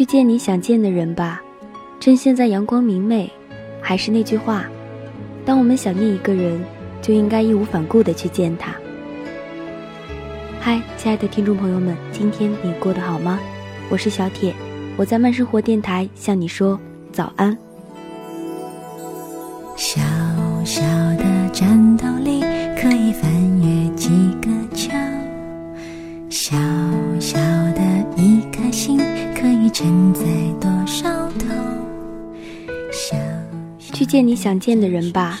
去见你想见的人吧，趁现在阳光明媚。还是那句话，当我们想念一个人，就应该义无反顾地去见他。嗨，亲爱的听众朋友们，今天你过得好吗？我是小铁，我在慢生活电台向你说早安。小小的战斗力可以翻越几个墙，小小去见你想见的人吧，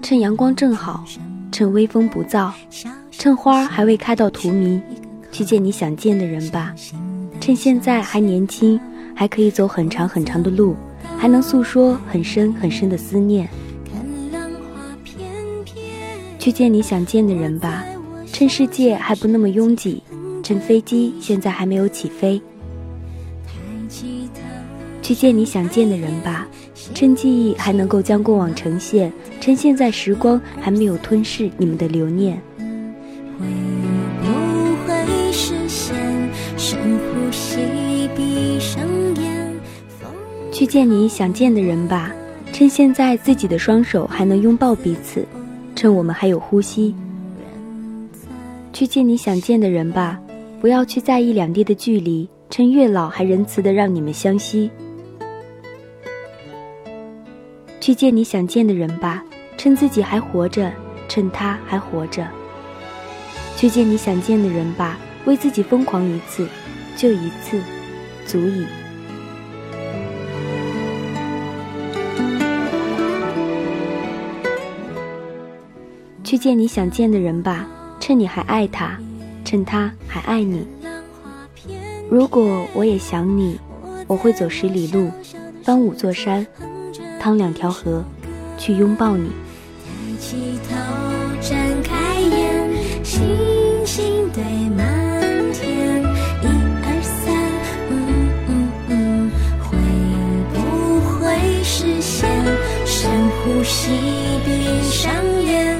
趁阳光正好，趁微风不燥，趁花还未开到荼蘼，去见你想见的人吧。趁现在还年轻，还可以走很长很长的路，还能诉说很深很深的思念。去见你想见的人吧，趁世界还不那么拥挤，趁飞机现在还没有起飞。去见你想见的人吧。趁记忆还能够将过往呈现，趁现在时光还没有吞噬你们的留念。会不会实现？深呼吸，闭上眼。去见你想见的人吧，趁现在自己的双手还能拥抱彼此，趁我们还有呼吸。去见你想见的人吧，不要去在意两地的距离，趁月老还仁慈的让你们相惜。去见你想见的人吧，趁自己还活着，趁他还活着。去见你想见的人吧，为自己疯狂一次，就一次，足矣。去见你想见的人吧，趁你还爱他，趁他还爱你。如果我也想你，我会走十里路，翻五座山。趟两条河去拥抱你。抬起头睁开眼星星堆满天。一二三嗯嗯嗯会不会实现深呼吸闭上眼。